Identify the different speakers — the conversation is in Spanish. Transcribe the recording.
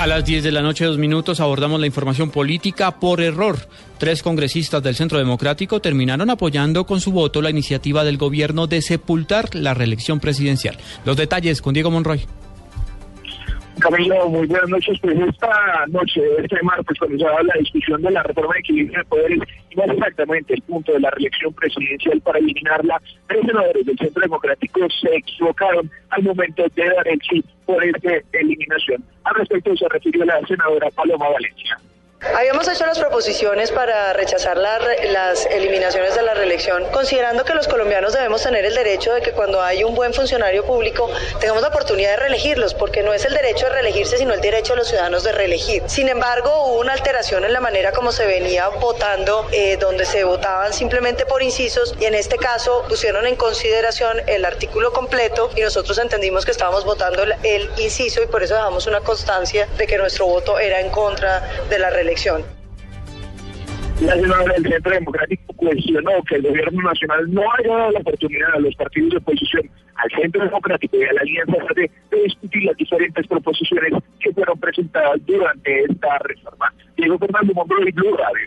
Speaker 1: A las 10 de la noche, dos minutos, abordamos la información política por error. Tres congresistas del Centro Democrático terminaron apoyando con su voto la iniciativa del gobierno de sepultar la reelección presidencial. Los detalles con Diego Monroy.
Speaker 2: Camilo, muy buenas noches. Pues esta noche, este martes, cuando se la discusión de la reforma de equilibrio de poderes, y más exactamente el punto de la reelección presidencial para eliminarla, tres senadores del Centro Democrático se equivocaron al momento de dar el sí por esta eliminación. Al respecto se refirió la senadora Paloma Valencia.
Speaker 3: Habíamos hecho las proposiciones para rechazar las eliminaciones de la reelección, considerando que los colombianos debemos tener el derecho de que cuando hay un buen funcionario público tengamos la oportunidad de reelegirlos, porque no es el derecho de reelegirse, sino el derecho de los ciudadanos de reelegir. Sin embargo, hubo una alteración en la manera como se venía votando, eh, donde se votaban simplemente por incisos, y en este caso pusieron en consideración el artículo completo y nosotros entendimos que estábamos votando el, el inciso y por eso dejamos una constancia de que nuestro voto era en contra de la reelección elección.
Speaker 2: La senadora del Centro Democrático cuestionó que el gobierno nacional no haya dado la oportunidad a los partidos de oposición, al Centro Democrático y a la Alianza Verde de discutir las diferentes proposiciones que fueron presentadas durante esta reforma. Diego Fernando Monroy, Blue Radio.